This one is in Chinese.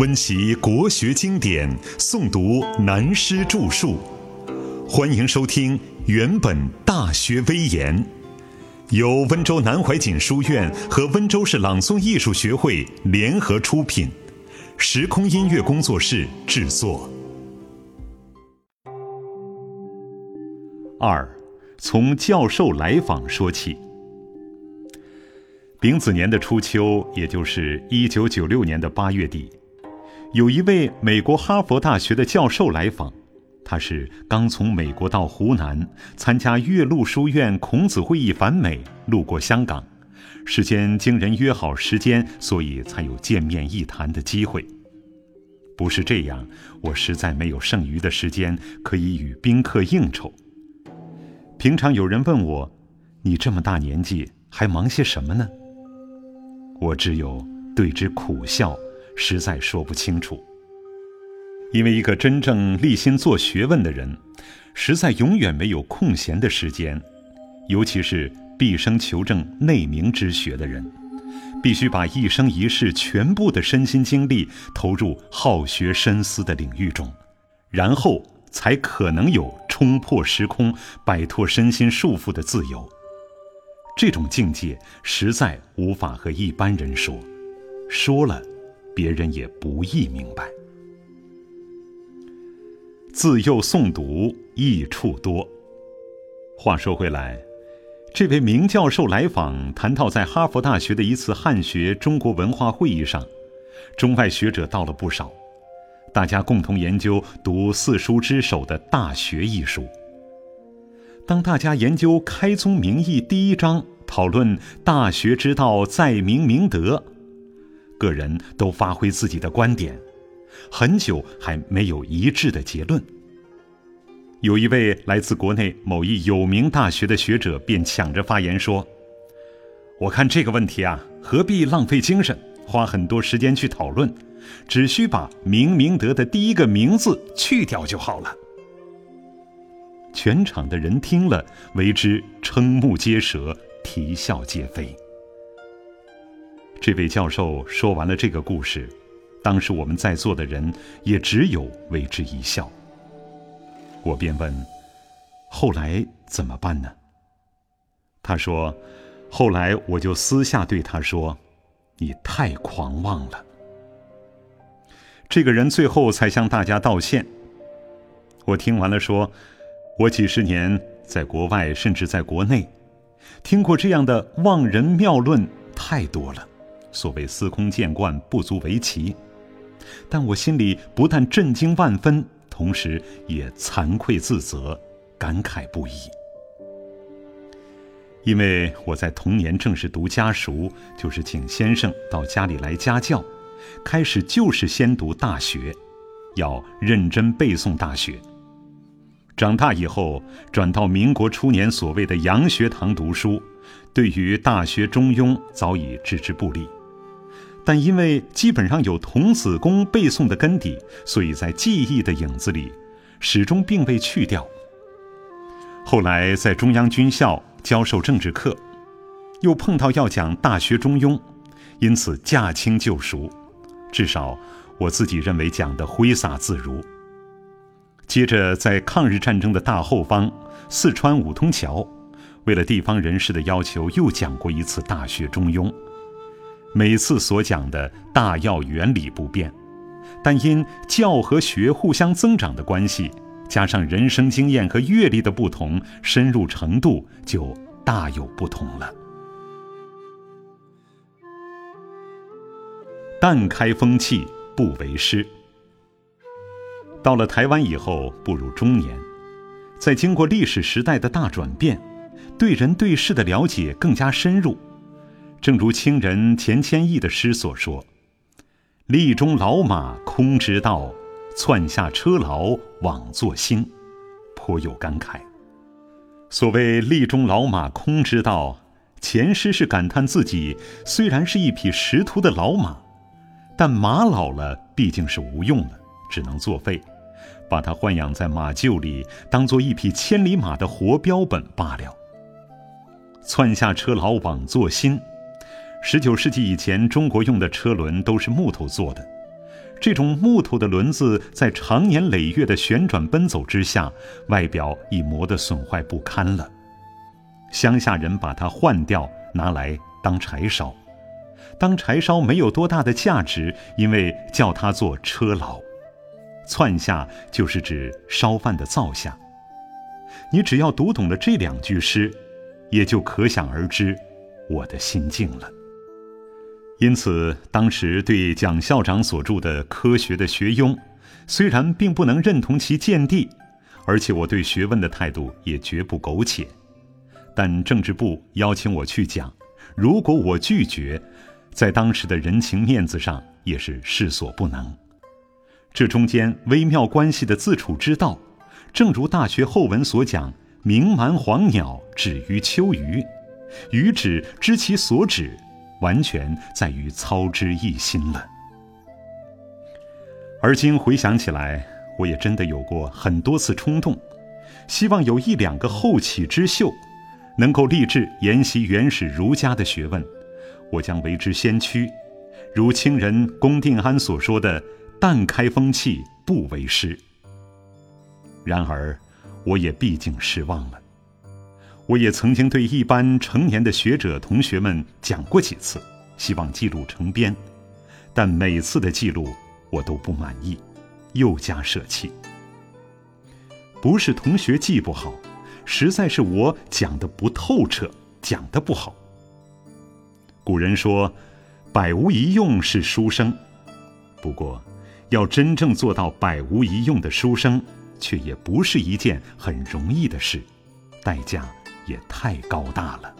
温习国学经典，诵读南师著述。欢迎收听《原本大学威严》，由温州南怀瑾书院和温州市朗诵艺术学会联合出品，时空音乐工作室制作。二，从教授来访说起。丙子年的初秋，也就是一九九六年的八月底。有一位美国哈佛大学的教授来访，他是刚从美国到湖南参加岳麓书院孔子会议返美，路过香港，事先经人约好时间，所以才有见面一谈的机会。不是这样，我实在没有剩余的时间可以与宾客应酬。平常有人问我：“你这么大年纪还忙些什么呢？”我只有对之苦笑。实在说不清楚，因为一个真正立心做学问的人，实在永远没有空闲的时间，尤其是毕生求证内明之学的人，必须把一生一世全部的身心精力投入好学深思的领域中，然后才可能有冲破时空、摆脱身心束缚的自由。这种境界实在无法和一般人说，说了。别人也不易明白。自幼诵读，益处多。话说回来，这位名教授来访，谈到在哈佛大学的一次汉学中国文化会议上，中外学者到了不少，大家共同研究读四书之首的《大学》一书。当大家研究《开宗明义》第一章，讨论《大学之道，在明明德》。个人都发挥自己的观点，很久还没有一致的结论。有一位来自国内某一有名大学的学者便抢着发言说：“我看这个问题啊，何必浪费精神，花很多时间去讨论？只需把‘明明德’的第一个‘明’字去掉就好了。”全场的人听了，为之瞠目结舌，啼笑皆非。这位教授说完了这个故事，当时我们在座的人也只有为之一笑。我便问：“后来怎么办呢？”他说：“后来我就私下对他说，你太狂妄了。”这个人最后才向大家道歉。我听完了说：“我几十年在国外，甚至在国内，听过这样的妄人谬论太多了。”所谓司空见惯，不足为奇，但我心里不但震惊万分，同时也惭愧自责，感慨不已。因为我在童年正是读家塾，就是请先生到家里来家教，开始就是先读《大学》，要认真背诵《大学》。长大以后，转到民国初年所谓的洋学堂读书，对于《大学》《中庸》早已置之不理。但因为基本上有童子功背诵的根底，所以在记忆的影子里，始终并未去掉。后来在中央军校教授政治课，又碰到要讲《大学》《中庸》，因此驾轻就熟，至少我自己认为讲得挥洒自如。接着在抗日战争的大后方，四川五通桥，为了地方人士的要求，又讲过一次《大学》《中庸》。每次所讲的大要原理不变，但因教和学互相增长的关系，加上人生经验和阅历的不同，深入程度就大有不同了。淡开风气，不为师。到了台湾以后，步入中年，在经过历史时代的大转变，对人对事的了解更加深入。正如清人钱谦益的诗所说：“力中老马空知道，窜下车牢枉作兴。”颇有感慨。所谓“力中老马空知道”，前诗是感叹自己虽然是一匹识途的老马，但马老了毕竟是无用了，只能作废，把它豢养在马厩里，当做一匹千里马的活标本罢了。窜下车牢枉作兴。十九世纪以前中国用的车轮都是木头做的。这种木头的轮子在长年累月的旋转奔走之下外表已磨得损坏不堪了。乡下人把它换掉拿来当柴烧。当柴烧没有多大的价值因为叫它做车牢窜下就是指烧饭的灶下。你只要读懂了这两句诗也就可想而知我的心境了。因此，当时对蒋校长所著的《科学的学庸》，虽然并不能认同其见地，而且我对学问的态度也绝不苟且，但政治部邀请我去讲，如果我拒绝，在当时的人情面子上也是势所不能。这中间微妙关系的自处之道，正如大学后文所讲：“明蛮黄鸟止于秋鱼，鱼止知其所止。”完全在于操之一心了。而今回想起来，我也真的有过很多次冲动，希望有一两个后起之秀，能够立志研习原始儒家的学问，我将为之先驱。如清人龚定安所说的：“但开风气，不为师。”然而，我也毕竟失望了。我也曾经对一般成年的学者同学们讲过几次，希望记录成编，但每次的记录我都不满意，又加舍弃。不是同学记不好，实在是我讲的不透彻，讲的不好。古人说：“百无一用是书生。”不过，要真正做到百无一用的书生，却也不是一件很容易的事，代价。也太高大了。